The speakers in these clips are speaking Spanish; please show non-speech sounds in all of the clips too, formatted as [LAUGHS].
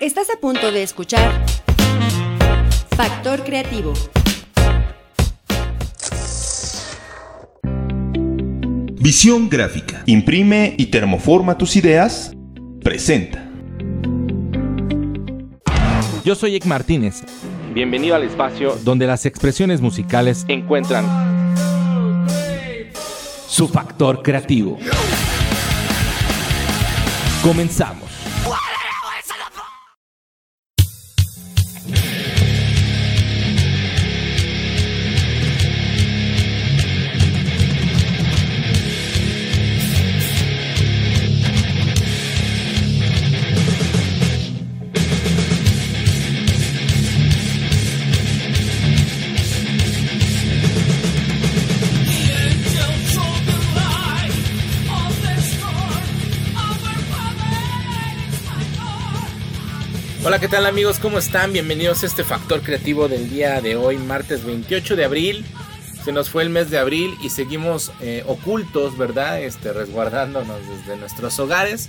Estás a punto de escuchar Factor Creativo. Visión gráfica. Imprime y termoforma tus ideas. Presenta. Yo soy Ek Martínez. Bienvenido al espacio donde las expresiones musicales encuentran su factor creativo. Comenzamos. ¿Qué tal amigos? ¿Cómo están? Bienvenidos a este factor creativo del día de hoy, martes 28 de abril. Se nos fue el mes de abril y seguimos eh, ocultos, ¿verdad? Este, resguardándonos desde nuestros hogares.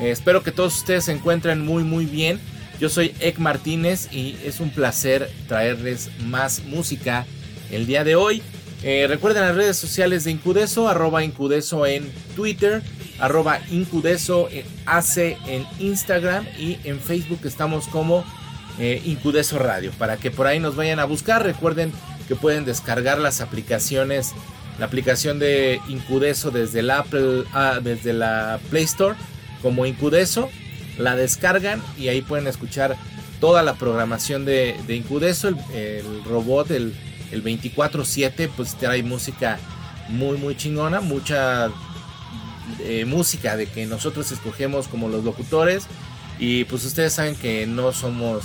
Eh, espero que todos ustedes se encuentren muy, muy bien. Yo soy Ek Martínez y es un placer traerles más música el día de hoy. Eh, recuerden las redes sociales de Incudeso, arroba Incudeso en Twitter, arroba Incudeso hace en Instagram y en Facebook estamos como eh, Incudeso Radio. Para que por ahí nos vayan a buscar, recuerden que pueden descargar las aplicaciones, la aplicación de Incudeso desde la, Apple, ah, desde la Play Store como Incudeso, la descargan y ahí pueden escuchar toda la programación de, Incudeso, el, robot, el, el 24/7, pues trae música muy muy chingona, mucha eh, música de que nosotros escogemos como los locutores. Y pues ustedes saben que no somos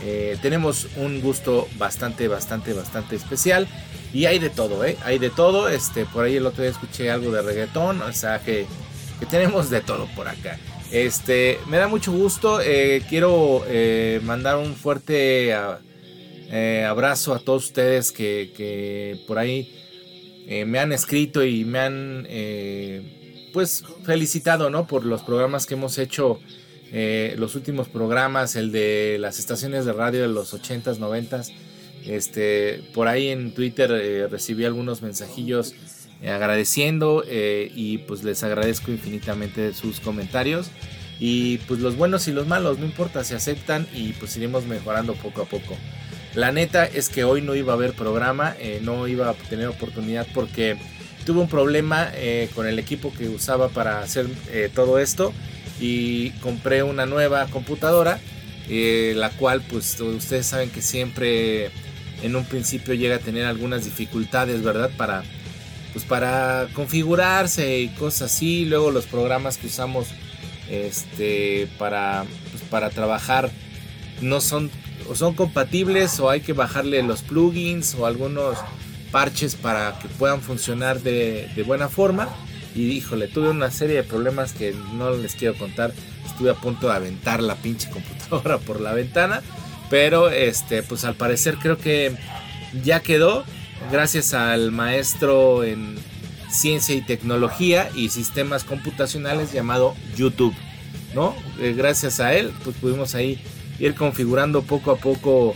eh, tenemos un gusto bastante bastante bastante especial. Y hay de todo eh hay de todo. Este por ahí el otro día escuché algo de reggaetón o sea que, que tenemos de todo por acá. Este me da mucho gusto. Eh, quiero mandar un fuerte abrazo a todos ustedes que, que por ahí me han escrito y me han pues felicitado, ¿no? Por los programas que hemos hecho, eh, los últimos programas, el de las estaciones de radio de los 80s, 90s. Este, por ahí en Twitter eh, recibí algunos mensajillos eh, agradeciendo y pues les agradezco infinitamente sus comentarios. Y pues los buenos y los malos, no importa, se aceptan y pues iremos mejorando poco a poco. La neta es que hoy no iba a haber programa, no iba a tener oportunidad porque tuve un problema eh, con el equipo que usaba para hacer eh, todo esto y compré una nueva computadora, eh, la cual pues ustedes saben que siempre en un principio llega a tener algunas dificultades, ¿verdad? Para pues para configurarse y cosas así, luego los programas que usamos este para pues, para trabajar no son o son compatibles o hay que bajarle los plugins o algunos parches para que puedan funcionar de, buena forma. Y híjole, tuve una serie de problemas que no les quiero contar. Estuve a punto de aventar la pinche computadora [LAUGHS] por la ventana. Pero este, pues al parecer creo que ya quedó. Gracias al maestro en ciencia y tecnología y sistemas computacionales llamado YouTube. ¿No? Eh, gracias a él, pues pudimos ahí ir configurando poco a poco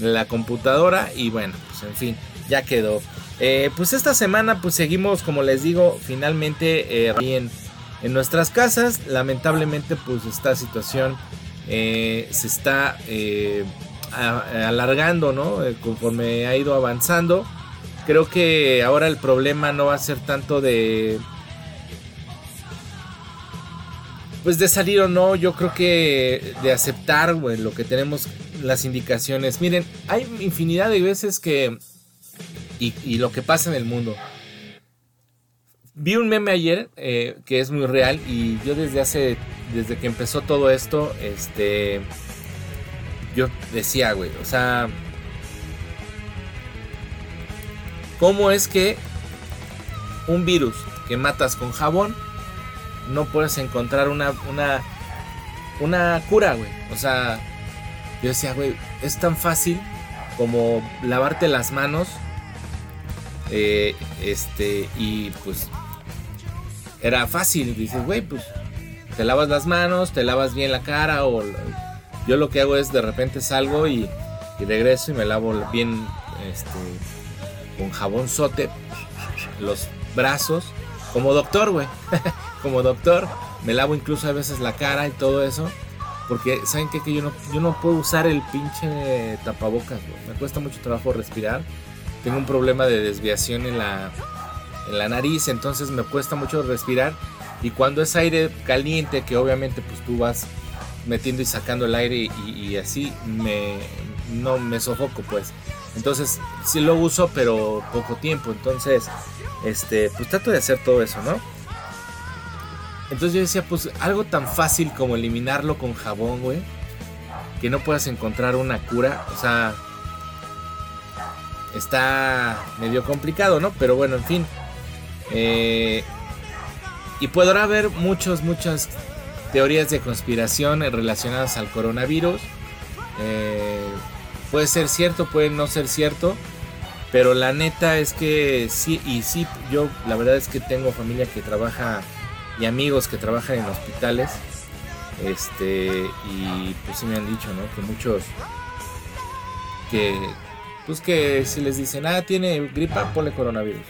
la computadora. Y bueno, pues en fin ya quedó. Eh, pues esta semana pues seguimos, como les digo, finalmente eh, en, nuestras casas. Lamentablemente pues esta situación eh, se está alargando, ¿no? conforme ha ido avanzando. Creo que ahora el problema no va a ser tanto de... Pues de salir o no, yo creo que de aceptar lo que tenemos las indicaciones. Miren, hay infinidad de veces que y, lo que pasa en el mundo. Vi un meme ayer eh, que es muy real y yo desde hace, desde que empezó todo esto, este, yo decía, güey, o sea, ¿cómo es que un virus que matas con jabón no puedes encontrar una, una, una cura, güey? O sea, yo decía, güey, es tan fácil como lavarte las manos eh, este, y pues era fácil. Dices, güey, pues te lavas las manos, te lavas bien la cara o Yo lo que hago es de repente salgo y, regreso y me lavo bien este, con jabón sote los brazos, como doctor, güey, [LAUGHS] como doctor. Me lavo incluso a veces la cara y todo eso. Porque, ¿saben qué? Que yo no, yo no puedo usar el pinche tapabocas, güey. Me cuesta mucho trabajo respirar. Tengo un problema de desviación en la, en la nariz, entonces me cuesta mucho respirar. Y cuando es aire caliente, que obviamente pues tú vas metiendo y sacando el aire y, así, me, no me sofoco pues. Entonces sí lo uso, pero poco tiempo. Entonces, este, pues trato de hacer todo eso, ¿no? Entonces yo decía, pues algo tan fácil como eliminarlo con jabón, güey. Que no puedas encontrar una cura. O sea, está medio complicado, ¿no? Pero bueno, en fin. Eh, y podrá haber muchos, muchas teorías de conspiración relacionadas al coronavirus. Eh, puede ser cierto, puede no ser cierto. Pero la neta es que sí, y sí, yo la verdad es que tengo familia que trabaja y amigos que trabajan en hospitales. Este, y pues sí me han dicho, ¿no? Que muchos que pues que si les dicen, ah, tiene gripa, ponle coronavirus.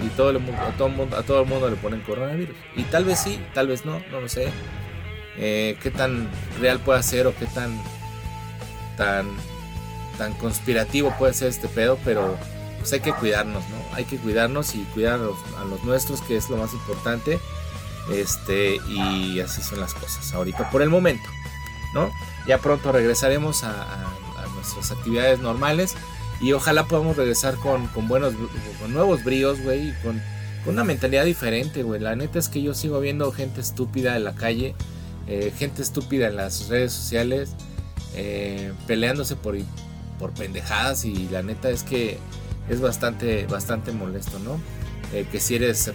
Y todo el mundo, a, todo el mundo, le ponen coronavirus. Y tal vez sí, tal vez no, no lo sé. Eh, qué tan real puede ser o qué tan, tan, tan conspirativo puede ser este pedo, pero pues hay que cuidarnos, ¿no? Hay que cuidarnos y cuidar a los, nuestros, que es lo más importante. Este, y así son las cosas ahorita por el momento, ¿no? Ya pronto regresaremos a nuestras actividades normales y ojalá podamos regresar con, buenos, con nuevos bríos, güey, y con, una mentalidad diferente, güey. La neta es que yo sigo viendo gente estúpida en la calle, eh, gente estúpida en las redes sociales, eh, peleándose por, por pendejadas y la neta es que es bastante, bastante molesto, ¿no? Eh, que si eres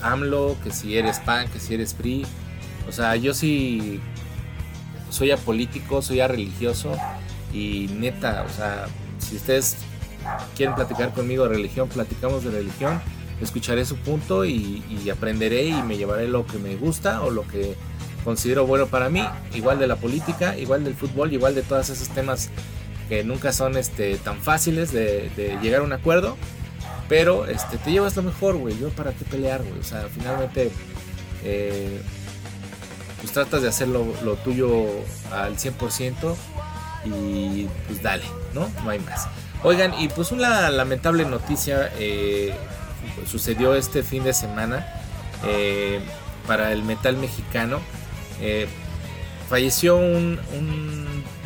AMLO, que si eres PAN, que si eres PRI. O sea, yo sí soy apolítico, soy religioso y neta, o sea, si ustedes quieren platicar conmigo de religión, platicamos de religión, escucharé su punto y, aprenderé y me llevaré lo que me gusta o lo que considero bueno para mí, igual de la política, igual del fútbol, igual de todos esos temas que nunca son este, tan fáciles de, llegar a un acuerdo, pero este, te llevas lo mejor, güey, yo para qué pelear, güey, o sea, finalmente... Eh, pues tratas de hacer lo, tuyo al 100% y pues dale, ¿no? No hay más. Oigan, y pues una lamentable noticia eh, sucedió este fin de semana eh, para el metal mexicano. Eh, falleció un,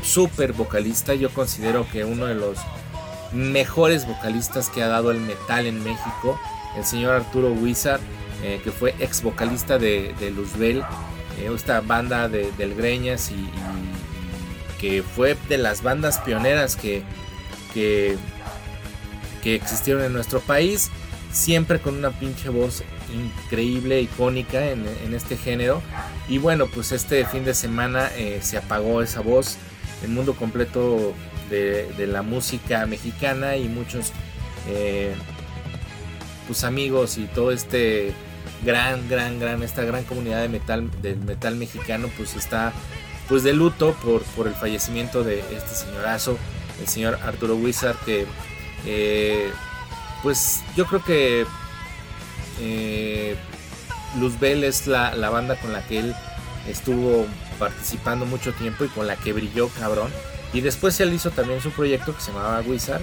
super vocalista, yo considero que uno de los mejores vocalistas que ha dado el metal en México, el señor Arturo Wizard, que fue ex vocalista de Luzbel, esta banda de, del Greñas y que fue de las bandas pioneras que, que, existieron en nuestro país, siempre con una pinche voz increíble, icónica en, este género. Y bueno, pues este fin de semana eh, se apagó esa voz, el mundo completo de, la música mexicana y muchos eh, pues amigos y todo este gran, gran, gran, esta gran comunidad de metal, del metal mexicano pues está pues de luto por, por el fallecimiento de este señorazo, el señor Arturo Wizard, que eh, pues yo creo que eh, Luzbel es la, banda con la que él estuvo participando mucho tiempo y con la que brilló cabrón. Y después él hizo también su proyecto que se llamaba Wizard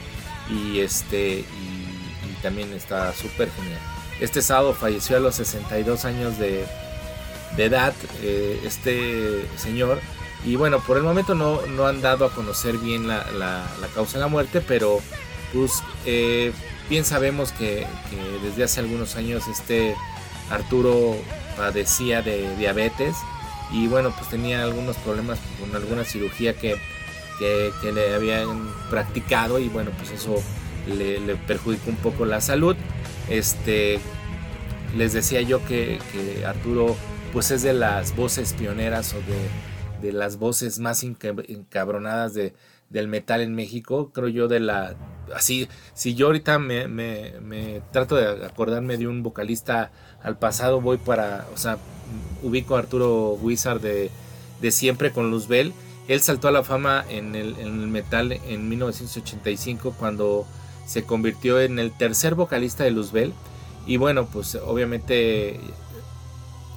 y este y, también está súper genial. Este sábado falleció a los 62 años de, de edad eh, este señor. Y bueno, por el momento no, no han dado a conocer bien la, la, causa de la muerte, pero pues eh, bien sabemos que, desde hace algunos años este Arturo padecía de diabetes y bueno, pues tenía algunos problemas con alguna cirugía que, que, le habían practicado y bueno, pues eso le, le perjudicó un poco la salud. Este, les decía yo que, que Arturo pues es de las voces pioneras o de, las voces más encabronadas de, del metal en México. Creo yo de la... Así, si yo ahorita me, me, trato de acordarme de un vocalista al pasado, voy para... O sea, ubico a Arturo Wizard de, de siempre con Luzbel. Él saltó a la fama en el, metal en 1985 cuando se convirtió en el tercer vocalista de Luzbel. Y bueno, pues obviamente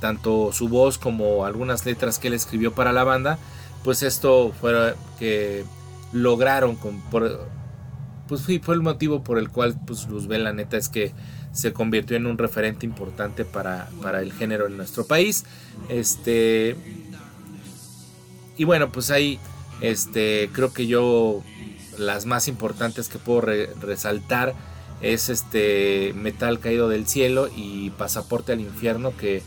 tanto su voz como algunas letras que él escribió para la banda, pues esto fue que lograron pues fue el motivo por el cual pues Luzbel la neta es que se convirtió en un referente importante para, para el género en nuestro país. Este y bueno, pues ahí este creo que yo las más importantes que puedo resaltar es este Metal caído del cielo y Pasaporte al infierno que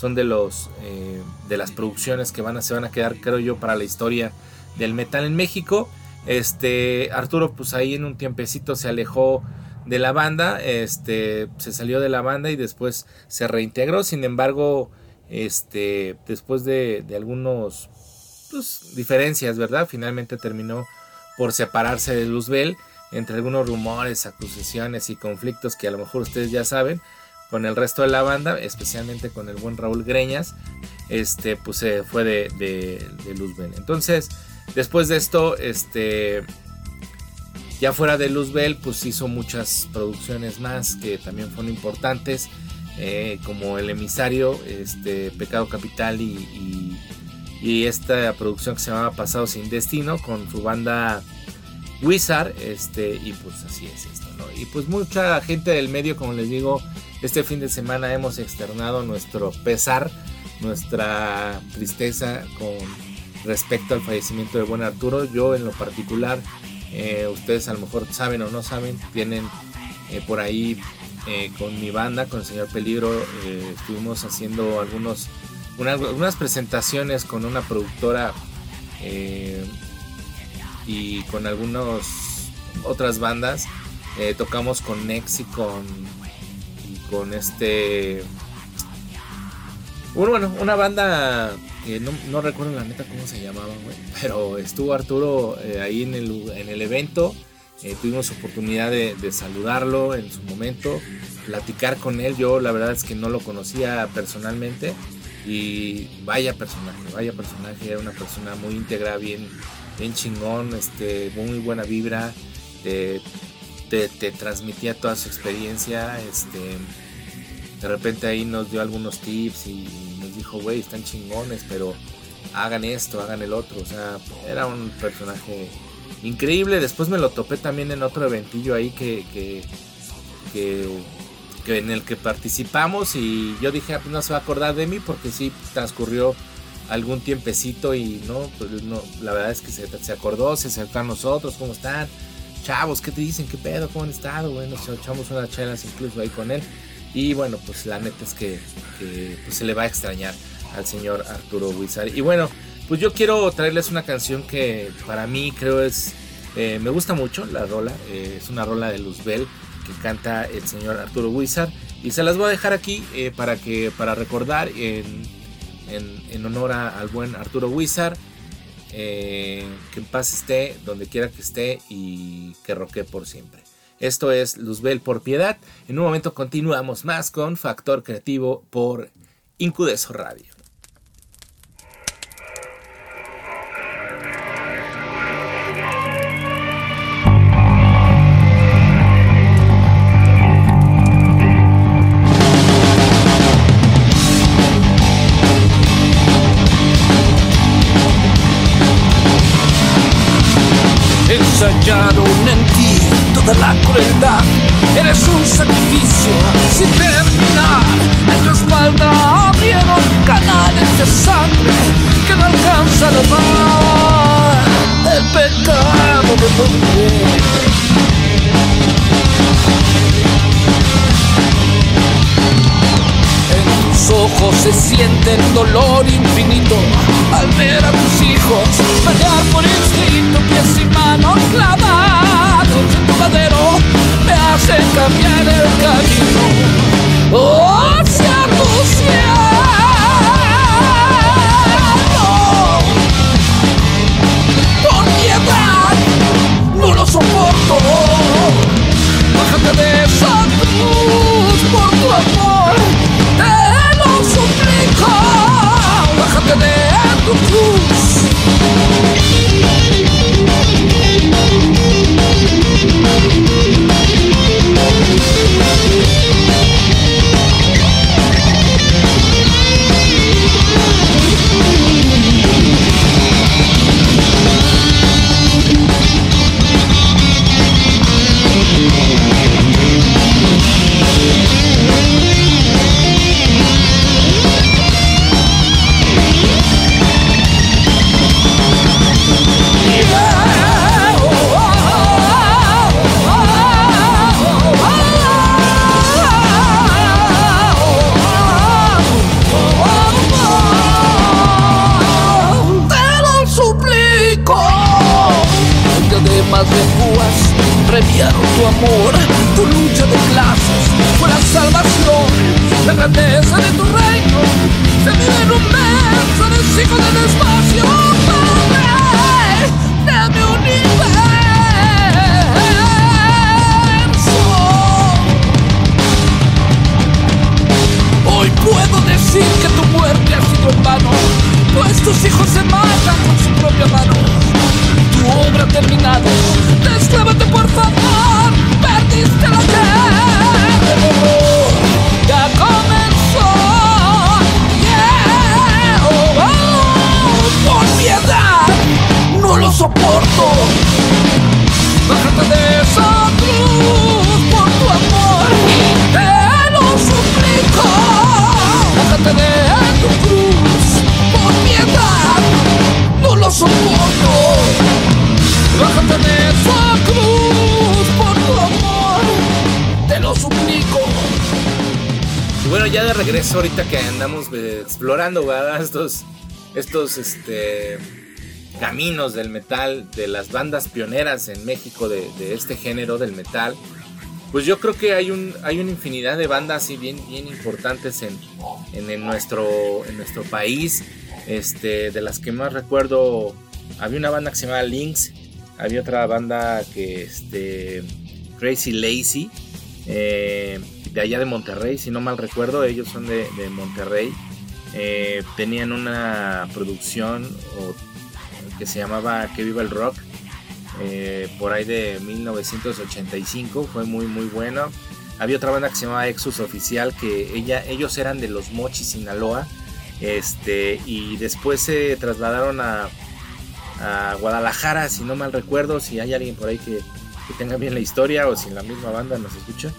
son de los eh, de las producciones que van a se van a quedar creo yo para la historia del metal en México. Este Arturo pues ahí en un tiempecito se alejó de la banda este se salió de la banda y después se reintegró. Sin embargo este después de, de algunos pues, diferencias verdad finalmente terminó por separarse de Luzbel entre algunos rumores, acusaciones y conflictos que a lo mejor ustedes ya saben con el resto de la banda, especialmente con el buen Raúl Greñas, este, pues se fue de, de, Luzbel. Entonces, después de esto, este, ya fuera de Luzbel, pues hizo muchas producciones más que también fueron importantes, eh, como El Emisario, este, Pecado Capital y y esta producción que se llamaba Pasado sin Destino con su banda Wizard, este, y pues así es esto. Y pues mucha gente del medio, como les digo, este fin de semana hemos externado nuestro pesar, nuestra tristeza con respecto al fallecimiento de buen Arturo. Yo en lo particular, eh, ustedes a lo mejor saben o no saben, tienen eh, por ahí eh, con mi banda, con el señor Peligro, estuvimos haciendo algunos unas presentaciones con una productora y con algunas otras bandas. Tocamos con Nex y con, con este... Bueno, una banda que no, recuerdo la neta cómo se llamaba, pero estuvo Arturo eh, ahí en el, en el evento. tuvimos oportunidad de, saludarlo en su momento, platicar con él. Yo la verdad es que no lo conocía personalmente, y vaya personaje, vaya personaje, era una persona muy íntegra, bien, bien chingón, este, muy buena vibra, te, transmitía toda su experiencia, este, de repente ahí nos dio algunos tips y nos dijo, güey, están chingones, pero hagan esto, hagan el otro, o sea, era un personaje increíble, después me lo topé también en otro eventillo ahí que, que, que en el que participamos y yo dije, ah, pues no se va a acordar de mí porque sí transcurrió algún tiempecito y no, pues no, la verdad es que se, se acordó, se acercó a nosotros, ¿cómo están? Chavos, ¿qué te dicen? ¿Qué pedo? ¿Cómo han estado? Bueno, echamos unas chelas incluso ahí con él. Y bueno, pues la neta es que, pues se le va a extrañar al señor Arturo Wizard. Y bueno, pues yo quiero traerles una canción que para mí creo es, eh, me gusta mucho la rola, eh, es una rola de Luzbel canta el señor Arturo Wizard. Y se las voy a dejar aquí eh, para, que, para recordar en, en, honor al buen Arturo Wizard. Eh, que en paz esté donde quiera que esté y que roque por siempre. Esto es Luzbel por piedad. En un momento continuamos más con Factor Creativo por Incudeso Radio. Sienten dolor infinito al ver a tus hijos pelear por instinto, pies y manos clavados en tu madero me hacen cambiar regreso ahorita que andamos explorando. [LAUGHS] Estos, estos, este, caminos del metal, de las bandas pioneras en México de, este género del metal. Pues yo creo que hay, un, hay una infinidad de bandas así bien, bien importantes en, en, en nuestro, en nuestro país. Este, de las que más recuerdo, había una banda que se llamaba Lynx, había otra banda que, este, Crazy Lazy, eh, de allá de Monterrey, si no mal recuerdo, ellos son de, Monterrey. Eh, tenían una producción que se llamaba Que Viva el Rock, eh, por ahí de 1985, fue muy muy bueno. Había otra banda que se llamaba Exus Oficial, que ella, ellos eran de los Mochis, Sinaloa, este, y después se trasladaron a, a Guadalajara, si no mal recuerdo, si hay alguien por ahí que, que tenga bien la historia o si la misma banda nos escucha.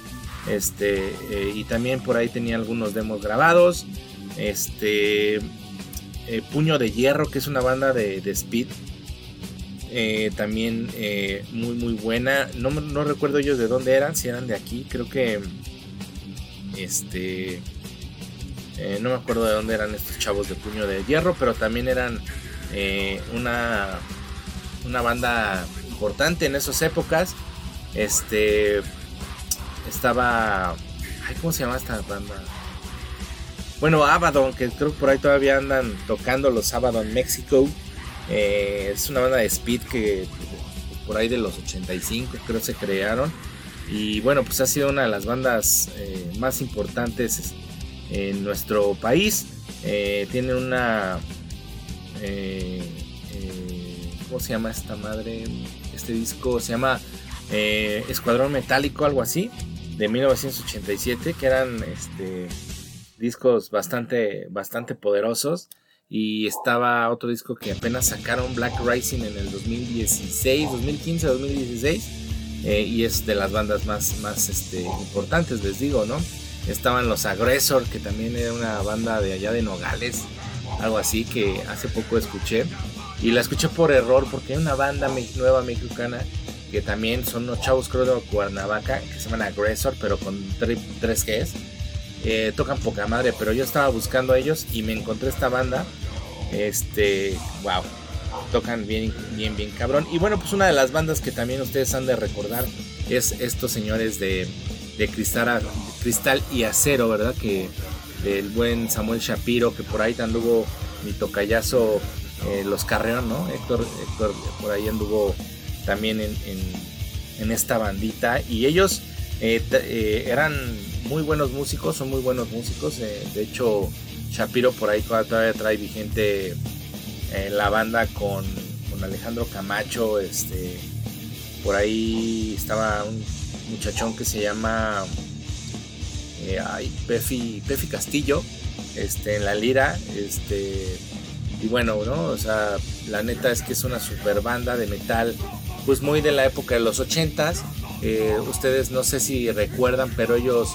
Este, eh, y también por ahí tenía algunos demos grabados. Este, eh, Puño de Hierro, que es una banda de, speed. eh, también muy muy buena. No, no recuerdo ellos de dónde eran, si eran de aquí. Creo que este no me acuerdo de dónde eran estos chavos de Puño de Hierro, pero también eran una una banda importante en esas épocas. Este estaba ay, ¿cómo se llama esta banda? Bueno, Abaddon, que creo que por ahí todavía andan tocando los Abaddon México. Eh, es una banda de speed que por ahí de los 85 creo se crearon. Y bueno, pues ha sido una de las bandas eh, más importantes en nuestro país. Eh, tiene una... ¿Cómo se llama esta madre? Este disco se llama Escuadrón Metálico, algo así, de 1987, que eran este, discos bastante, bastante poderosos. Y estaba otro disco que apenas sacaron, Black Rising, en el 2016, 2015, 2016. eh, y es de las bandas más, más este, importantes, les digo, ¿no? Estaban los Aggressor, que también era una banda de allá de Nogales, algo así, que hace poco escuché. Y la escuché por error, porque hay una banda nueva mexicana que también son unos chavos, creo, de Cuernavaca, que se llaman Aggressor, pero con tri- tres Gs. Eh, tocan poca madre, pero yo estaba buscando a ellos y me encontré esta banda. Este, wow, tocan bien, bien, bien cabrón. Y bueno, pues una de las bandas que también ustedes han de recordar es estos señores de, de Cristal, Cristal y Acero, ¿verdad? Que del buen Samuel Shapiro, que por ahí anduvo mi tocayazo eh, Los Carreón, ¿no? Héctor, Héctor por ahí anduvo también en, en- esta bandita. Y ellos eh, eh, eran muy buenos músicos, son muy buenos músicos. eh, de hecho, Shapiro por ahí todavía trae vigente la banda con, con, Alejandro Camacho, este, por ahí estaba un muchachón que se llama eh, Pefi, Pefi Castillo, este, en la lira, este, y bueno, ¿no? O sea, la neta es que es una super banda de metal, pues muy de la época de los ochentas. Eh, ustedes no sé si recuerdan, pero ellos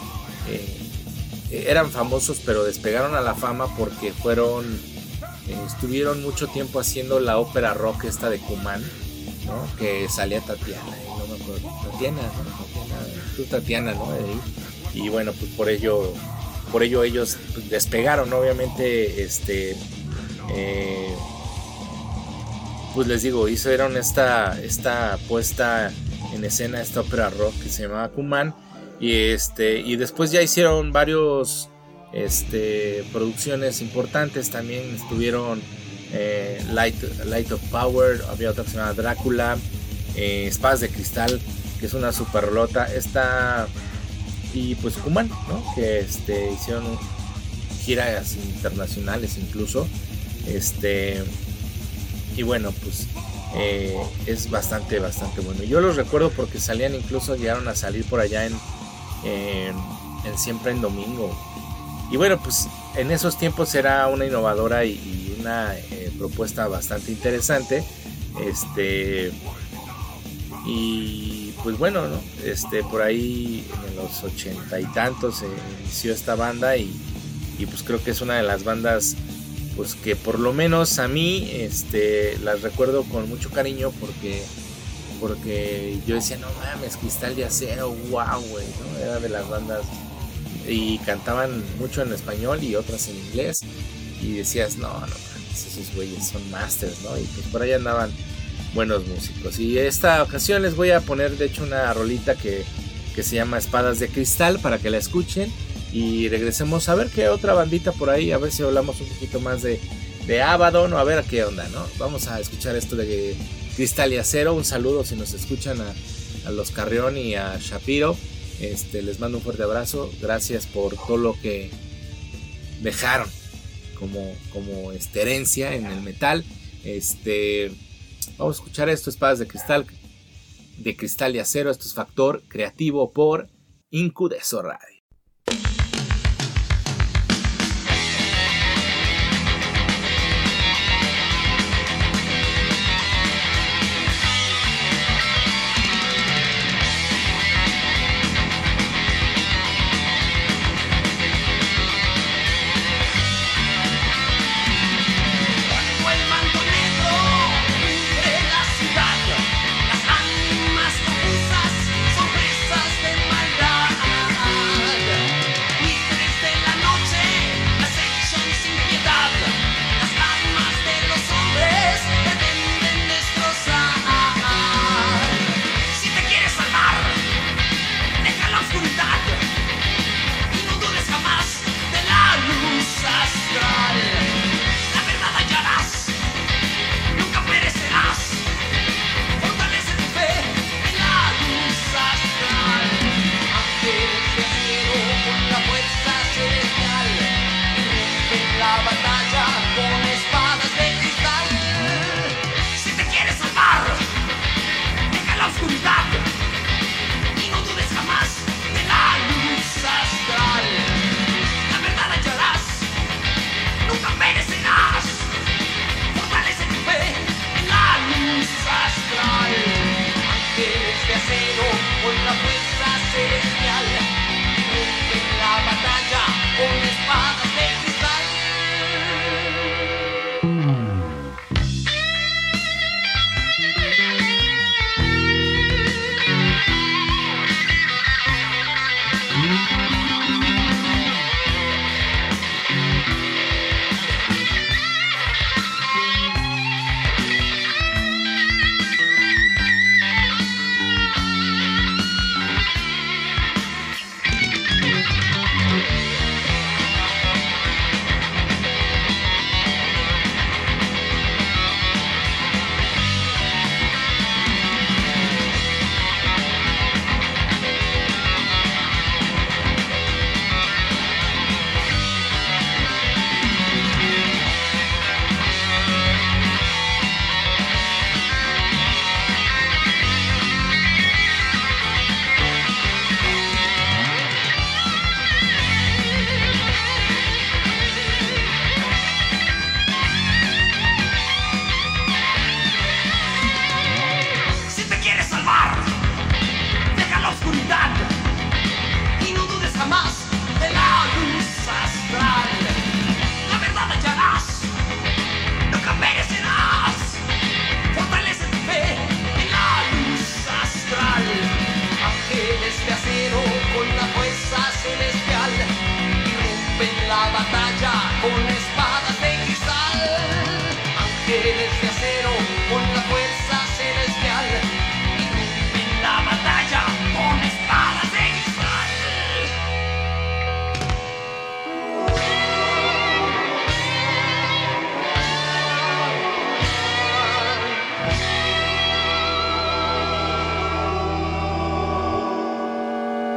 eh, eran famosos, pero despegaron a la fama porque fueron, eh, estuvieron mucho tiempo haciendo la ópera rock esta de Kuman, ¿no? Que salía Tatiana, no me acuerdo, Tatiana, ¿no? Tatiana, ¿no? Y bueno, pues por ello, por ello ellos despegaron, obviamente, este eh, pues les digo, hicieron esta, esta puesta en escena, esta ópera rock que se llamaba Kuman. Y, este, y después ya hicieron varios este, producciones importantes. También estuvieron eh, Light, Light of Power, había otra que se llama Drácula, eh, Espadas de Cristal, que es una super rolota. Esta, y pues Kuman, que este, hicieron giras internacionales incluso. Este, y bueno, pues eh, es bastante, bastante bueno. Yo los recuerdo porque salían, incluso llegaron a salir por allá en, Siempre en Domingo. Y bueno, pues en esos tiempos era una innovadora y, una eh, propuesta bastante interesante. Este, y pues bueno, este, por ahí en los ochenta y tantos se inició esta banda y, y pues creo que es una de las bandas pues que por lo menos a mí este, las recuerdo con mucho cariño porque, porque yo decía, no mames, Cristal de Acero, wow, güey, ¿no? Era de las bandas y cantaban mucho en español y otras en inglés y decías, no, no mames, esos güeyes son masters, ¿no? Y pues por ahí andaban buenos músicos. Y esta ocasión les voy a poner de hecho una rolita que, que se llama Espadas de Cristal para que la escuchen y regresemos a ver qué otra bandita por ahí, a ver si hablamos un poquito más de, de Abaddon o a ver a qué onda, ¿no? Vamos a escuchar esto de Cristal y Acero, un saludo si nos escuchan a, los Carrión y a Shapiro, este, les mando un fuerte abrazo, gracias por todo lo que dejaron como, como este, herencia en el metal, este, vamos a escuchar esto, espadas de cristal, de cristal y acero, esto es Factor Creativo por Incudeso Radio.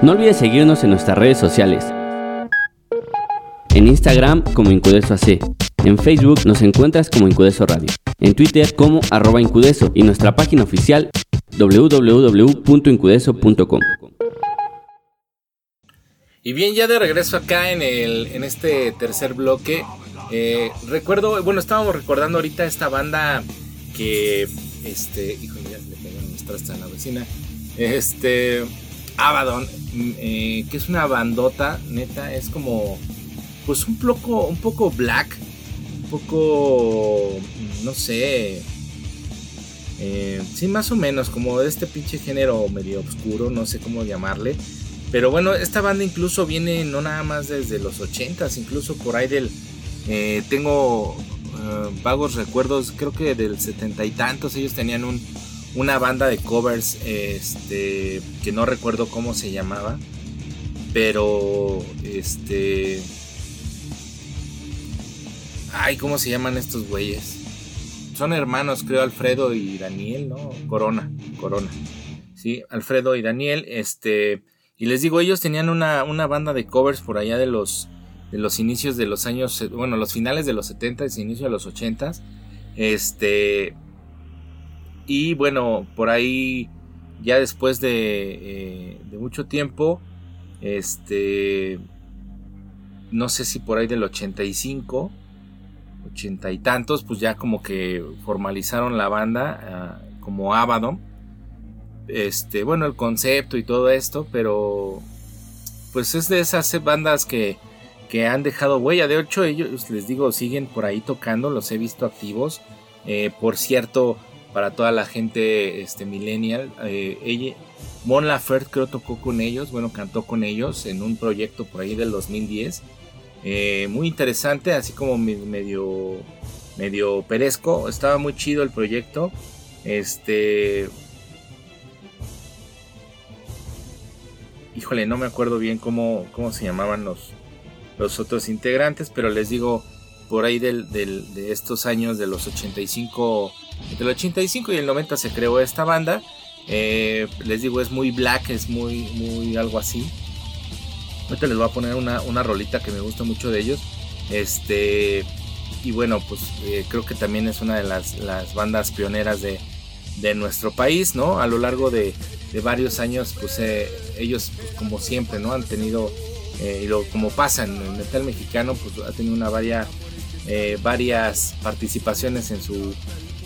No olvides seguirnos en nuestras redes sociales. En Instagram como Incudeso AC. En Facebook nos encuentras como Incudeso Radio. En Twitter como arroba Incudeso y nuestra página oficial www.incudeso.com. Y bien, ya de regreso acá en, el, en este tercer bloque, eh, recuerdo, bueno, estábamos recordando ahorita esta banda que, este, híjole, ya le pegaron los trastes a la vecina, este, Abaddon, eh, que es una bandota, neta, es como, pues un poco, un poco black, un poco, no sé, eh, sí, más o menos, como de este pinche género medio oscuro, no sé cómo llamarle. Pero bueno, esta banda incluso viene no nada más desde los 80s, incluso por ahí del... eh, tengo vagos recuerdos, creo que del setenta y tantos ellos tenían un, una banda de covers, este, que no recuerdo cómo se llamaba, pero este... Ay, ¿cómo se llaman estos güeyes? Son hermanos, creo, Alfredo y Daniel, ¿no? Corona, Corona. Sí, Alfredo y Daniel, este... Y les digo, ellos tenían una, una banda de covers por allá de los, de los inicios de los años, bueno, los finales de los 70 y inicio de los 80. Este, y bueno, por ahí, ya después de, eh, de mucho tiempo, este, no sé si por ahí del 85, 80 y tantos, pues ya como que formalizaron la banda uh, como Abaddon este, bueno, el concepto y todo esto, pero pues es de esas bandas que, que han dejado huella. De hecho, ellos, les digo, siguen por ahí tocando, los he visto activos. Eh, por cierto, para toda la gente este, millennial, eh, ella, Mon Laferte creo tocó con ellos, bueno, cantó con ellos en un proyecto por ahí del 2010. Eh, muy interesante, así como medio, medio perezco. Estaba muy chido el proyecto. Este, híjole, no me acuerdo bien cómo, cómo se llamaban los, los otros integrantes, pero les digo, por ahí del, de estos años de los 85, entre el 85 y el 90 se creó esta banda. Eh, les digo, es muy black, es muy, muy algo así. Ahorita les voy a poner una, una rolita que me gusta mucho de ellos. Este, y bueno, pues eh, creo que también es una de las, las bandas pioneras de, de nuestro país, ¿no? A lo largo de, de varios años, pues eh, ellos, pues, como siempre, ¿no? Han tenido, y lo, como pasa en el metal mexicano, pues ha tenido una varia, varias participaciones en su,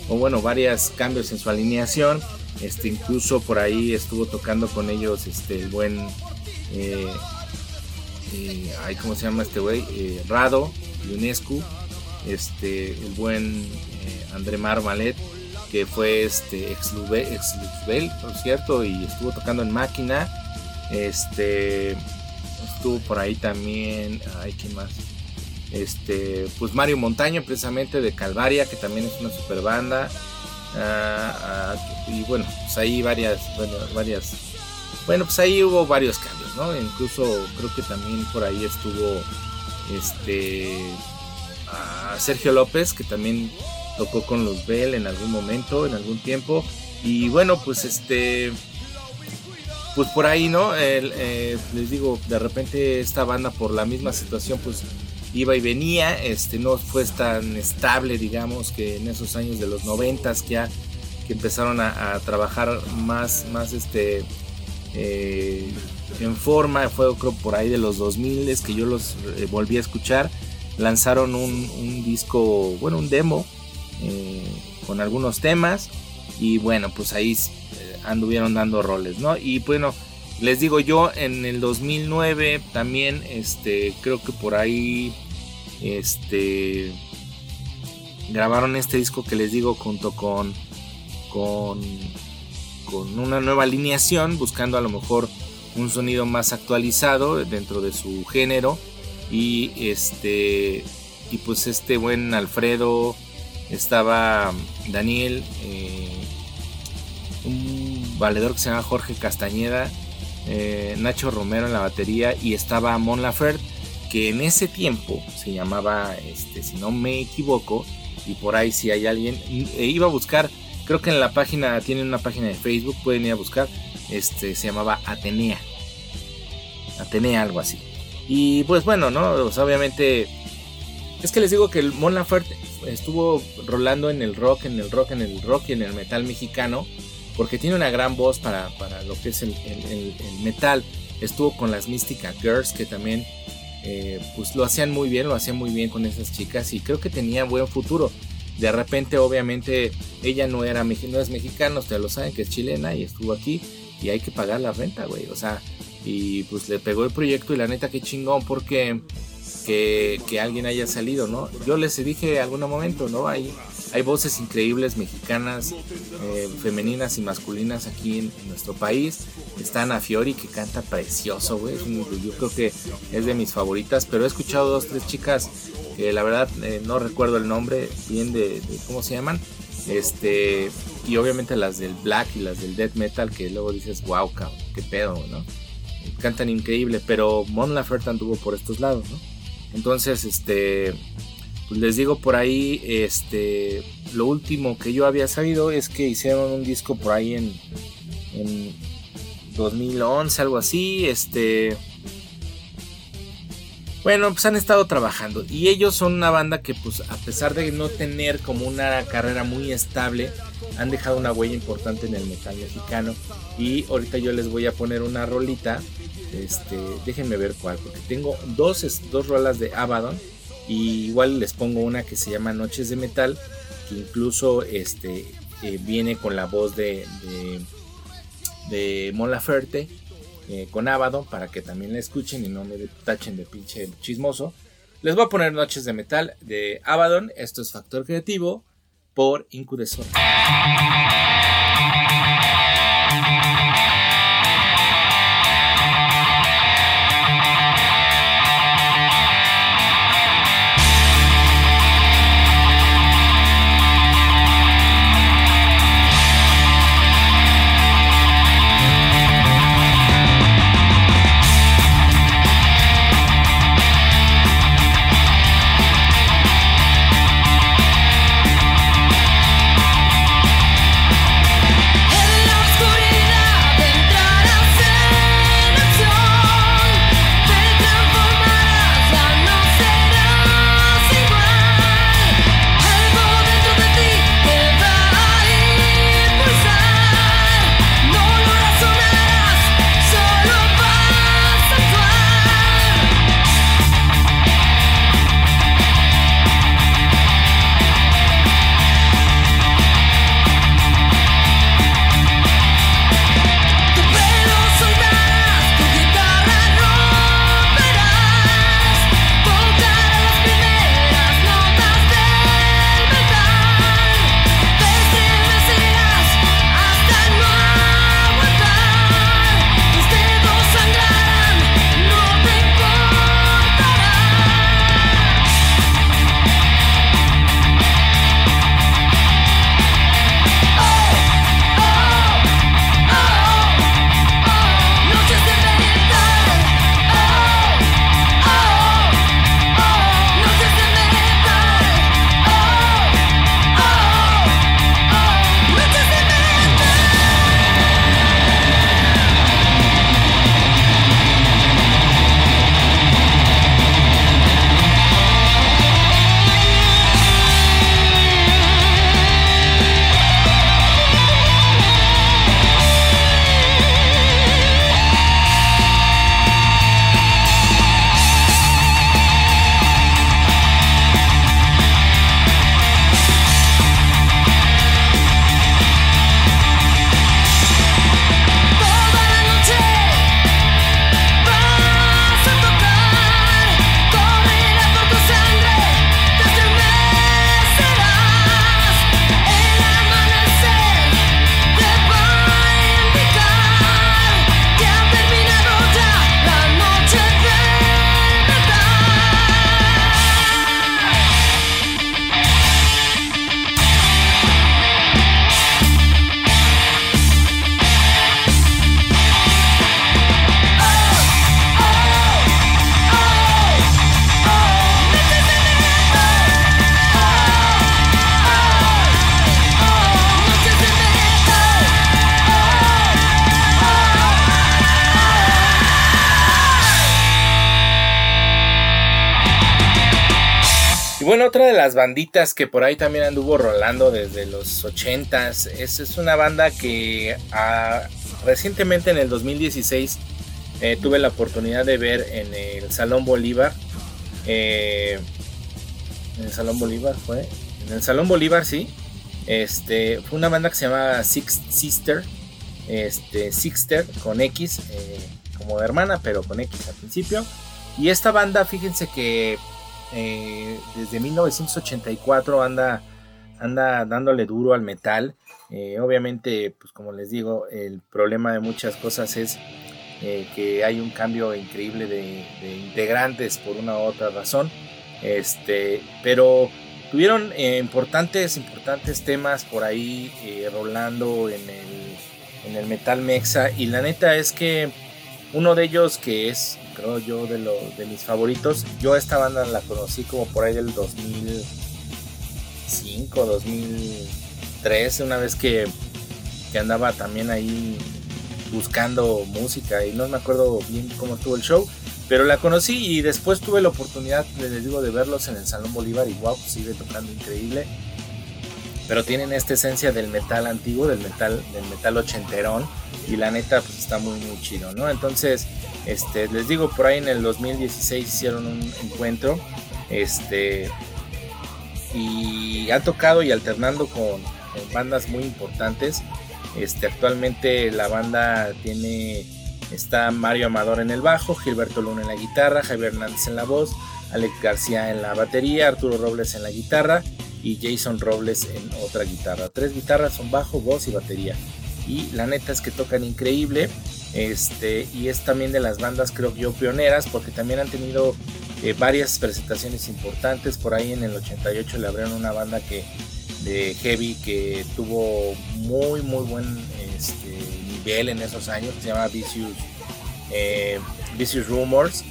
o bueno, varios cambios en su alineación. Este, incluso por ahí estuvo tocando con ellos este, el buen, eh, eh, ¿cómo se llama este güey? Eh, Rado, UNESCO, este, el buen André Marmalet que fue este ex Luzbel, por cierto, y estuvo tocando en Máquina. Este estuvo por ahí también, ay, ¿quién más? Este, pues Mario Montaño, precisamente de Calvaria, que también es una super banda. Ah, ah, y bueno, pues ahí varias, bueno, varias, bueno, pues ahí hubo varios cambios, ¿no? Incluso creo que también por ahí estuvo este a Sergio López, que también tocó con los Bell en algún momento, en algún tiempo. Y bueno, pues este. Pues por ahí, ¿no? Eh, les digo, de repente esta banda por la misma situación, pues iba y venía. Este no fue tan estable, digamos, que en esos años de los noventas que ya que empezaron a, trabajar más, más este. Eh, en forma, fue por ahí de los 2000 es que yo los eh, volví a escuchar. Lanzaron un, disco, bueno, un demo eh, con algunos temas y bueno pues ahí anduvieron dando roles no y bueno les digo yo en el 2009 también este creo que por ahí este grabaron este disco que les digo junto con con una nueva alineación buscando a lo mejor un sonido más actualizado dentro de su género. Y este y pues este buen Alfredo estaba Daniel, eh, un valedor que se llama Jorge Castañeda, eh, Nacho Romero en la batería y estaba Mon Laferte, que en ese tiempo se llamaba, este, si no me equivoco, y por ahí si hay alguien, eh, iba a buscar, creo que en la página, tienen una página de Facebook, pueden ir a buscar, este, se llamaba Atenea. Atenea, algo así. Y pues bueno, ¿no? obviamente, es que les digo que el Mon Laferte estuvo rolando en el rock, en el rock, en el rock y en el metal mexicano, porque tiene una gran voz para, lo que es el, metal. Estuvo con las Mystica Girls, que también eh, pues lo hacían muy bien, lo hacían muy bien con esas chicas y creo que tenía buen futuro. De repente, obviamente, ella no era no es mexicana, ustedes lo saben, que es chilena y estuvo aquí y hay que pagar la renta, güey. O sea, y pues le pegó el proyecto y la neta que chingón porque que, alguien haya salido, ¿no? Yo les dije algún momento, ¿no? Hay, hay voces increíbles mexicanas, eh, femeninas y masculinas aquí en, nuestro país. Está Ana Fiori que canta precioso, güey. Yo creo que es de mis favoritas, pero he escuchado dos, tres chicas la verdad eh, no recuerdo el nombre bien de, cómo se llaman. Este, y obviamente las del black y las del death metal que luego dices, wow, cabrón, qué pedo, ¿no? Cantan increíble, pero Mon Laferte anduvo por estos lados, ¿no? Entonces, este, pues les digo por ahí, este, lo último que yo había sabido es que hicieron un disco por ahí en, en 2011, algo así, este, bueno, pues han estado trabajando y ellos son una banda que pues a pesar de no tener como una carrera muy estable, han dejado una huella importante en el metal mexicano y ahorita yo les voy a poner una rolita este, déjenme ver cuál, porque tengo dos, dos rolas de Abaddon. Y igual les pongo una que se llama Noches de Metal, que incluso este, eh, viene con la voz de, de, Mola eh, con Abaddon, para que también la escuchen y no me tachen de pinche chismoso. Les voy a poner Noches de Metal de Abaddon. Esto es Factor Creativo por Incudesor. Otra de las banditas que por ahí también anduvo rolando desde los 80s, es, es una banda que ah, recientemente en el 2016 eh, tuve la oportunidad de ver en el Salón Bolívar. Eh, en el Salón Bolívar fue. En el Salón Bolívar, sí. Este, fue una banda que se llama Six Sister. Este, Sixter con X, eh, como de hermana, pero con X al principio. Y esta banda, fíjense que desde 1984 anda, anda dándole duro al metal. obviamente, pues como les digo, el problema de muchas cosas es eh, que hay un cambio increíble de, integrantes por una u otra razón. Este, pero tuvieron eh, importantes, importantes temas por ahí eh, rolando en el, en el Metal Mexa. Y la neta es que uno de ellos que es, creo yo, de, lo, de mis favoritos, yo esta banda la conocí como por ahí del 2005, 2003, una vez que, que andaba también ahí buscando música y no me acuerdo bien cómo estuvo el show, pero la conocí y después tuve la oportunidad, les digo, de verlos en el Salón Bolívar y wow, sigue tocando increíble. Pero tienen esta esencia del metal antiguo, del metal, del metal ochenterón y la neta pues está muy muy chido, ¿no? Entonces, este, les digo, por ahí en el 2016 hicieron un encuentro, este, y han tocado y alternando con bandas muy importantes. Este, actualmente la banda tiene está Mario Amador en el bajo, Gilberto Luna en la guitarra, Javier Hernández en la voz, Alex García en la batería, Arturo Robles en la guitarra y Jason Robles en otra guitarra. Tres guitarras son bajo, voz y batería. Y la neta es que tocan increíble. Este, y es también de las bandas, creo yo, pioneras, porque también han tenido eh, varias presentaciones importantes. Por ahí en el 88 le abrieron una banda que de heavy que tuvo muy muy buen este, nivel en esos años se llama Vicious eh, Vicious Rumors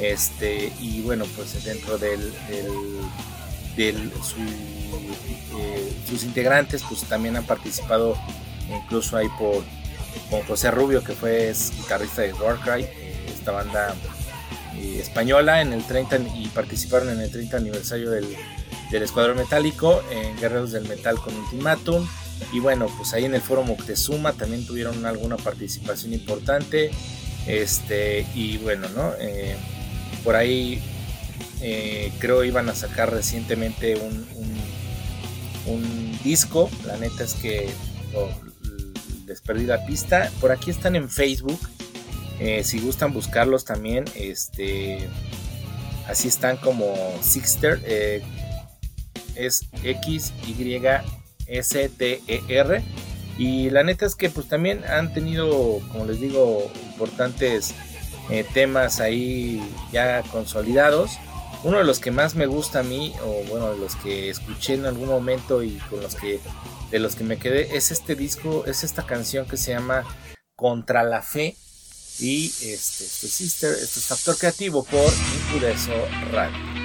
este y bueno pues dentro del, del, eh, sus integrantes pues también han participado incluso ahí por con José Rubio que fue guitarrista de Warcry eh, esta banda española en el 30 y participaron en el 30 aniversario del del Escuadrón Metálico en Guerreros del Metal con Ultimatum. Y bueno, pues ahí en el foro Moctezuma también tuvieron alguna participación importante. Este, y bueno, ¿no? Eh, por ahí eh, creo iban a sacar recientemente un, un, disco. La neta es que les perdí la pista. Por aquí están en Facebook. Eh, si gustan buscarlos también, este, así están como Sixter es X, Y, S, T, E, R. Y la neta es que pues también han tenido, como les digo, importantes eh, temas ahí ya consolidados. Uno de los que más me gusta a mí, o bueno, de los que escuché en algún momento y con los que de los que me quedé, es este disco, es esta canción que se llama Contra la Fe. Y este, este Sister, este es Factor Creativo por Incudeso Radio.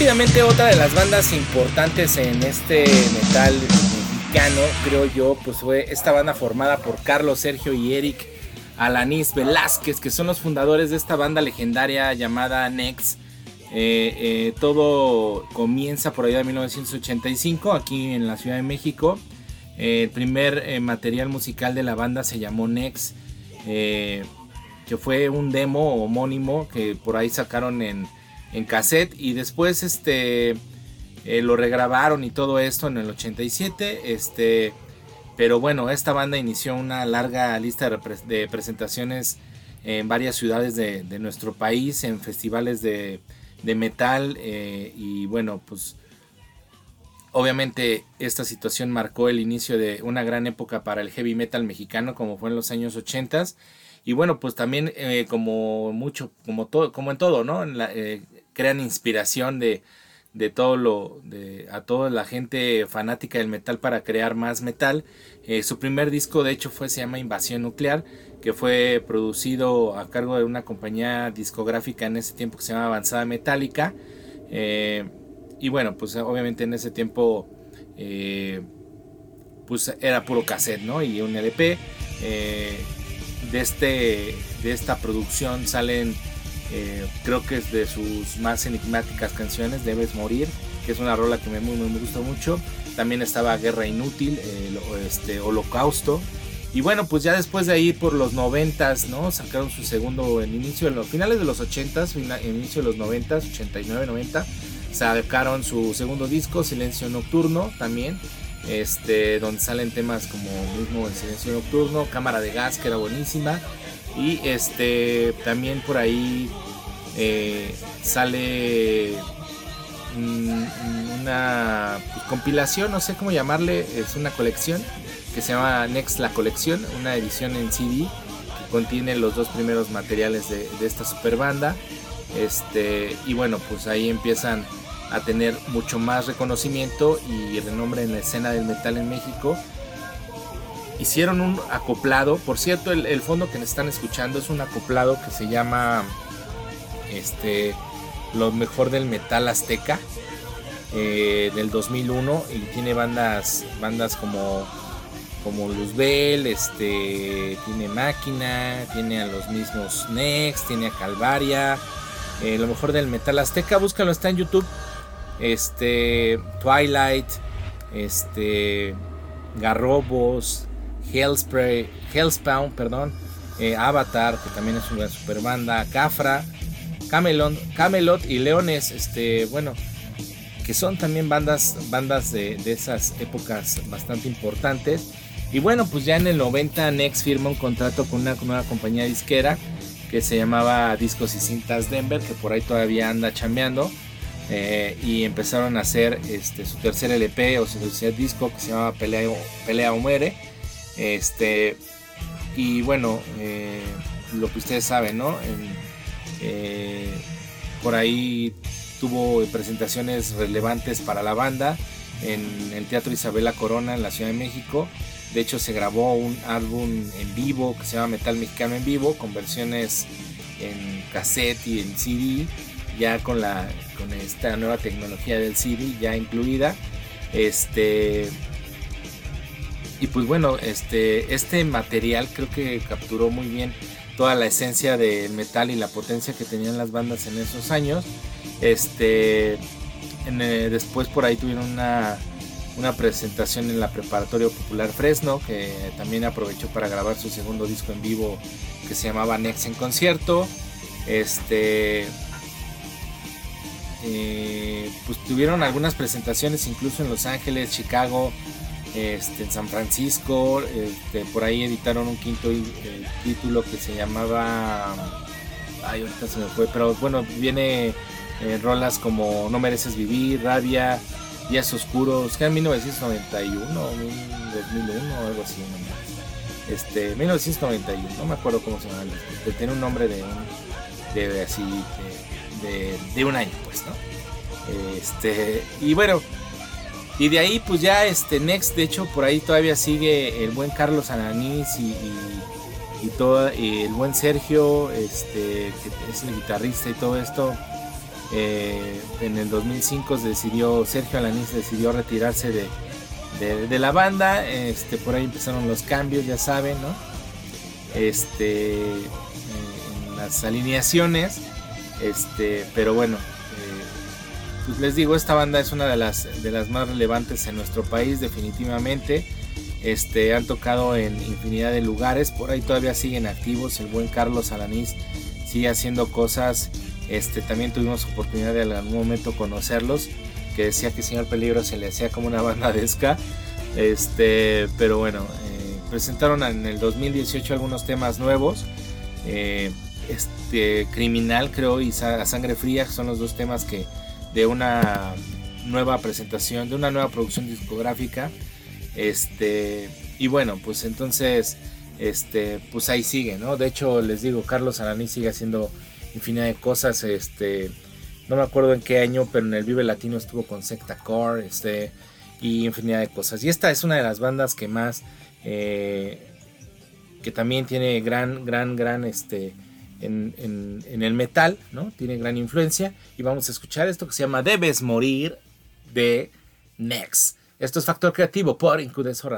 Rápidamente otra de las bandas importantes en este metal mexicano, creo yo, pues fue esta banda formada por Carlos, Sergio y Eric Alanis Velázquez, que son los fundadores de esta banda legendaria llamada Nex. Eh, eh, todo comienza por allá de 1985 aquí en la Ciudad de México. Eh, el primer material musical de la banda se llamó Nex, que fue un demo homónimo que por ahí sacaron en en cassette y después este eh, lo regrabaron y todo esto en el 87 este pero bueno esta banda inició una larga lista de, presentaciones en varias ciudades de, nuestro país en festivales de, metal eh, y bueno pues obviamente esta situación marcó el inicio de una gran época para el heavy metal mexicano como fue en los años 80 y bueno pues también eh, como mucho como todo como en todo no en la, crean inspiración de, de todo lo de a toda la gente fanática del metal para crear más metal. Eh, su primer disco de hecho fue se llama Invasión Nuclear que fue producido a cargo de una compañía discográfica en ese tiempo que se llama Avanzada Metálica. Eh, y bueno pues obviamente en ese tiempo eh, pues era puro cassette no y un LP de este de esta producción salen eh, creo que es de sus más enigmáticas canciones, Debes Morir, que es una rola que me, muy, me gusta mucho. También estaba Guerra Inútil, este, Holocausto. Y bueno, pues ya después de ahí por los noventas, ¿no? Sacaron su segundo, en inicio de los finales de los ochentas, en inicio de los noventas, 89, 90, sacaron su segundo disco, Silencio Nocturno, también, este, donde salen temas como mismo el Silencio Nocturno, Cámara de Gas, que era buenísima, y este también por ahí eh, sale una pues, compilación, no sé cómo llamarle, es una colección que se llama Next la colección, una edición en CD que contiene los dos primeros materiales de, esta super banda. Este, y bueno, pues ahí empiezan a tener mucho más reconocimiento y renombre en la escena del metal en México hicieron un acoplado. Por cierto, el, fondo que nos están escuchando es un acoplado que se llama este Lo mejor del metal azteca eh, del 2001 y tiene bandas bandas como como Luzbel, este tiene Máquina, tiene a los mismos Next, tiene a Calvaria, eh, lo mejor del metal azteca, búscalo está en YouTube. Este Twilight, este Garrobos, Hellspray, Hellspawn, perdón, eh, Avatar, que también es una super banda, Cafra, Camelot, y Leones, este, bueno, que son también bandas, bandas de, esas épocas bastante importantes. Y bueno, pues ya en el 90 Nex firma un contrato con una nueva compañía disquera que se llamaba Discos y Cintas Denver, que por ahí todavía anda chambeando. Eh, y empezaron a hacer este, su tercer LP o su tercer disco que se llamaba Pelea, Pelea o Muere este, y bueno, eh, lo que ustedes saben, ¿no? Eh, por ahí tuvo presentaciones relevantes para la banda en el Teatro Isabela Corona en la Ciudad de México. De hecho, se grabó un álbum en vivo que se llama Metal Mexicano en Vivo, con versiones en cassette y en CD, ya con, la, con esta nueva tecnología del CD ya incluida. Este, y pues bueno, este, este material creo que capturó muy bien toda la esencia del metal y la potencia que tenían las bandas en esos años. Este, eh, después por ahí tuvieron una, una presentación en la Preparatoria Popular Fresno, que también aprovechó para grabar su segundo disco en vivo que se llamaba Next en concierto. Este, eh, pues tuvieron algunas presentaciones incluso en Los Ángeles, Chicago, este, en San Francisco, este, por ahí editaron un quinto eh, título que se llamaba, ay ahorita se me fue, pero bueno, viene eh, rolas como No mereces vivir, Rabia, Días Oscuros, que en 1991 2001 o algo así, este, 1991, no me acuerdo cómo se llama, tiene un nombre de de así, de, de un año, pues, ¿no? Este, y bueno, y de ahí, pues ya este Next, de hecho, por ahí todavía sigue el buen Carlos Ananís y, y, todo, el buen Sergio, este, que es el guitarrista y todo esto. Eh, en el 2005 decidió, Sergio Alanís decidió retirarse de, la banda. Este, por ahí empezaron los cambios, ya saben, ¿no? Este, en las alineaciones. Este, pero bueno, eh, pues les digo, esta banda es una de las, de las más relevantes en nuestro país, definitivamente. Este, han tocado en infinidad de lugares, por ahí todavía siguen activos. El buen Carlos Alanís sigue haciendo cosas. Este, también tuvimos oportunidad de en algún momento conocerlos, que decía que Señor Peligro se le hacía como una banda de ska. Este, pero bueno, eh, presentaron en el 2018 algunos temas nuevos. Eh, este, Criminal, creo, y Sangre Fría, son los dos temas que de una nueva presentación, de una nueva producción discográfica este, y bueno, pues entonces, este, pues ahí sigue, ¿no? De hecho, les digo, Carlos Araní sigue haciendo infinidad de cosas, este, no me acuerdo en qué año, pero en el Vive Latino estuvo con Secta Core, este, y infinidad de cosas. Y esta es una de las bandas que más, eh, que también tiene gran, gran, gran, este, en, en, el metal, ¿no? Tiene gran influencia. Y vamos a escuchar esto que se llama Debes Morir de Next. Esto es Factor Creativo por Incudeso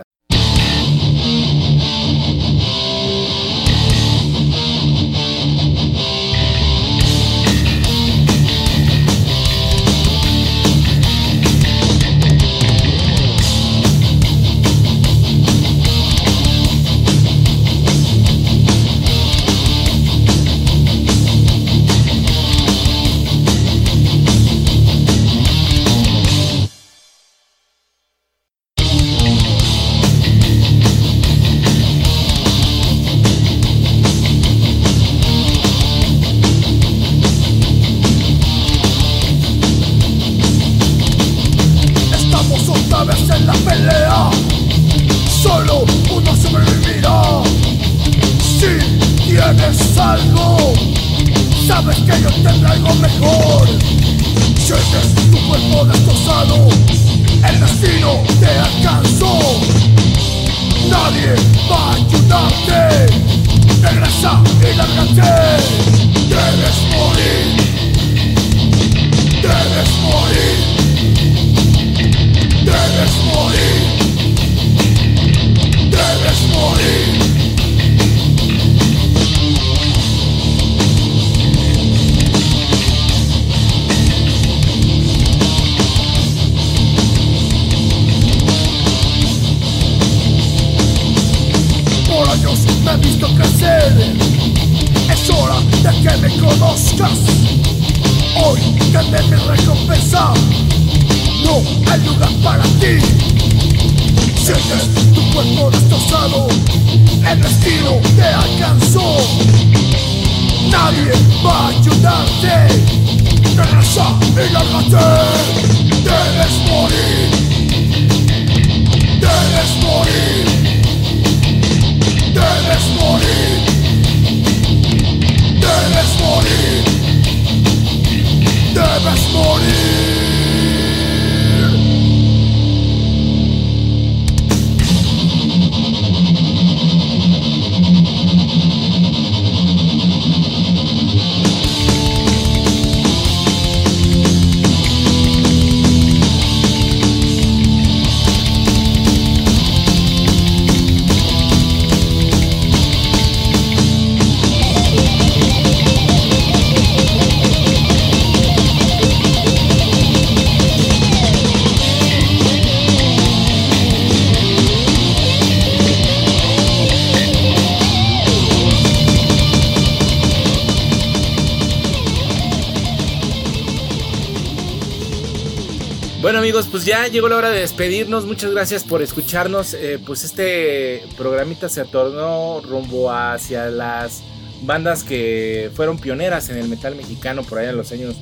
Radio. pues ya llegó la hora de despedirnos. Muchas gracias por escucharnos. Eh, pues este programita se tornó rumbo hacia las bandas que fueron pioneras en el metal mexicano por allá en los años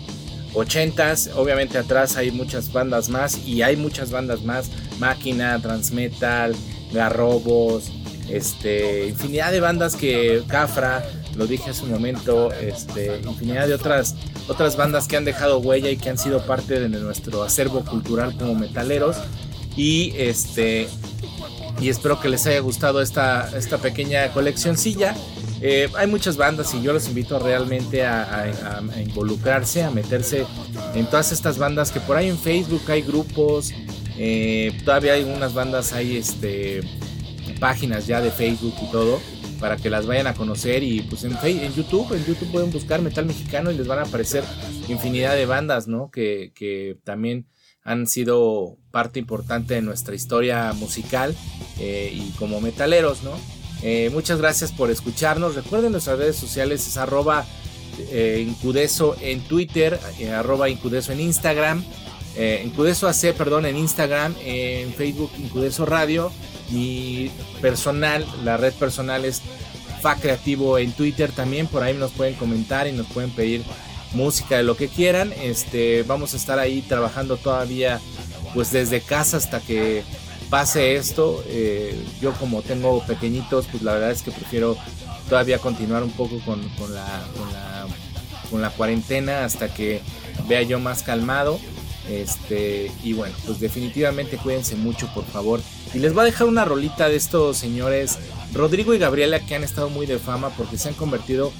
80. Obviamente atrás hay muchas bandas más y hay muchas bandas más. Máquina, Transmetal, Garrobos, este, infinidad de bandas que Cafra, lo dije hace un momento, este, infinidad de otras otras bandas que han dejado huella y que han sido parte de nuestro acervo cultural como metaleros. Y este y espero que les haya gustado esta, esta pequeña coleccioncilla. Eh, hay muchas bandas y yo los invito realmente a, involucrarse, a meterse en todas estas bandas que por ahí en Facebook hay grupos, eh, todavía hay unas bandas, hay este, páginas ya de Facebook y todo para que las vayan a conocer y pues en, en YouTube, en YouTube pueden buscar metal mexicano y les van a aparecer infinidad de bandas, ¿no? Que, que también han sido parte importante de nuestra historia musical eh, y como metaleros, ¿no? Eh, muchas gracias por escucharnos. Recuerden nuestras redes sociales es arroba eh, incudeso en Twitter, arroba incudeso en Instagram, incudeso AC, perdón, en Instagram, en Facebook Incudeso Radio. Mi personal, la red personal es Fa Creativo en Twitter también, por ahí nos pueden comentar y nos pueden pedir música de lo que quieran. Este, vamos a estar ahí trabajando todavía pues desde casa hasta que pase esto. Eh, yo como tengo pequeñitos, pues la verdad es que prefiero todavía continuar un poco con, la, con, la, cuarentena hasta que vea yo más calmado. Este, y bueno, pues definitivamente cuídense mucho, por favor. Y les voy a dejar una rolita de estos señores, Rodrigo y Gabriela, que han estado muy de fama porque se han convertido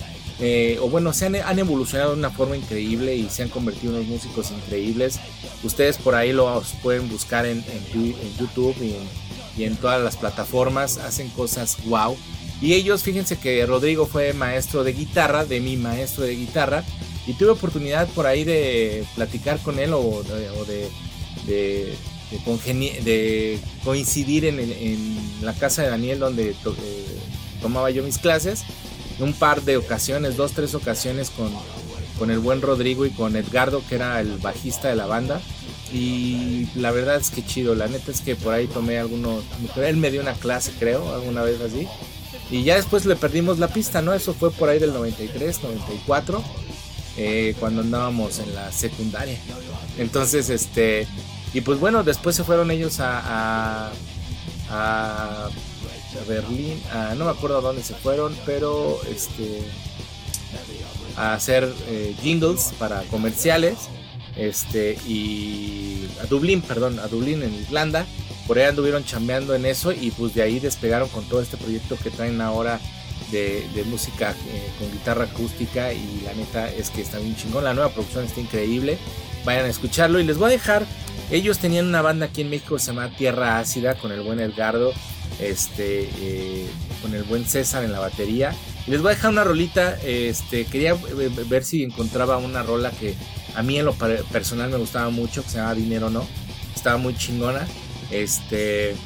eh, o bueno, se han, evolucionado de una forma increíble y se han convertido en unos músicos increíbles. Ustedes por ahí los pueden buscar en, YouTube y en, todas las plataformas, hacen cosas wow. Y ellos, fíjense que Rodrigo fue maestro de guitarra, de mi maestro de guitarra, y tuve oportunidad por ahí de platicar con él o de, coincidir en, la casa de Daniel donde eh, tomaba yo mis clases un par de ocasiones, dos, tres ocasiones con, con el buen Rodrigo y con Edgardo, que era el bajista de la banda. Y la verdad es que chido, la neta es que por ahí tomé algunos, él me dio una clase creo, alguna vez así. Y ya después le perdimos la pista, ¿no? Eso fue por ahí del 93, 94, eh, cuando andábamos en la secundaria. Entonces, este, y pues bueno, después se fueron ellos a, a a Berlín, no me acuerdo a dónde se fueron, pero este a hacer eh, jingles para comerciales este y a Dublín, perdón, a Dublín en Irlanda. Por ahí anduvieron chambeando en eso y pues de ahí despegaron con todo este proyecto que traen ahora de, música eh, con guitarra acústica y la neta es que está bien chingón. La nueva producción está increíble. Vayan a escucharlo y les voy a dejar. Ellos tenían una banda aquí en México que se llama Tierra Ácida con el buen Edgardo este, eh, con el buen César en la batería. les voy a dejar una rolita, este, quería ver si encontraba una rola que a mí en lo personal me gustaba mucho, que se llama Dinero No, estaba muy chingona, este,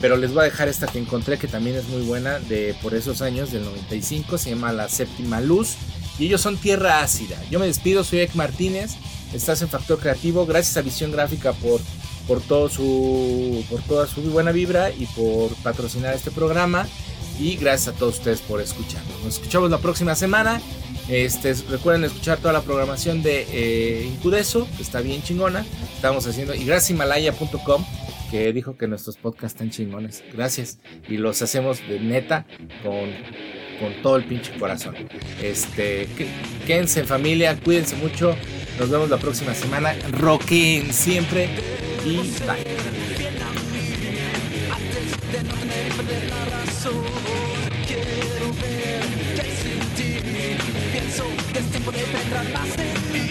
pero les voy a dejar esta que encontré que también es muy buena de por esos años del 95, se llama La Séptima Luz y ellos son Tierra Ácida. Yo me despido, soy Ek Martínez, estás en Factor Creativo, gracias a Visión Gráfica por por todo su por toda su buena vibra y por patrocinar este programa y gracias a todos ustedes por escucharnos. Nos escuchamos la próxima semana. Este, recuerden escuchar toda la programación de eh, Incudeso, que está bien chingona. Estamos haciendo y gracias Himalaya.com dijo que nuestros podcasts están chingones. Gracias. Y los hacemos de neta con, con todo el pinche corazón. Este, quédense en familia, cuídense mucho. Nos vemos la próxima semana. Roquen siempre y bye. de más en mí,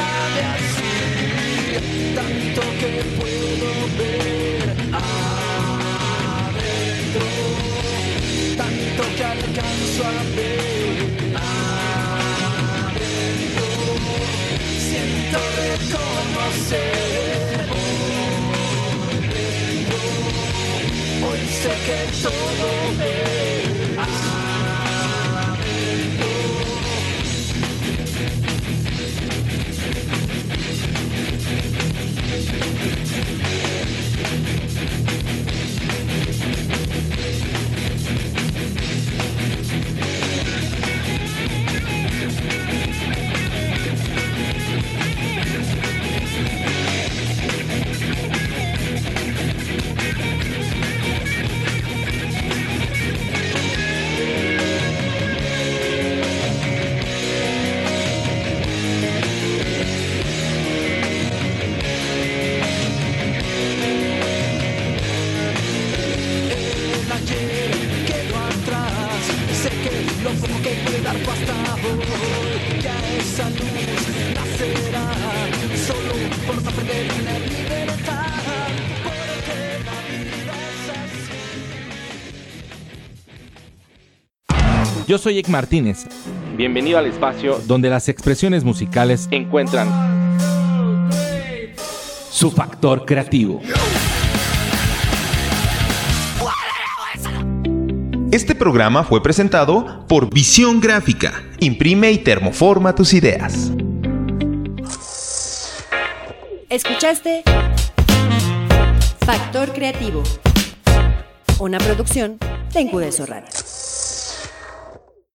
Yo soy Ek Martínez, Bienvenido al espacio donde las expresiones musicales encuentran su factor creativo. Este programa fue presentado por Visión Gráfica. Imprime y termoforma tus ideas. Escuchaste Factor Creativo, una producción de Incudeso Radio.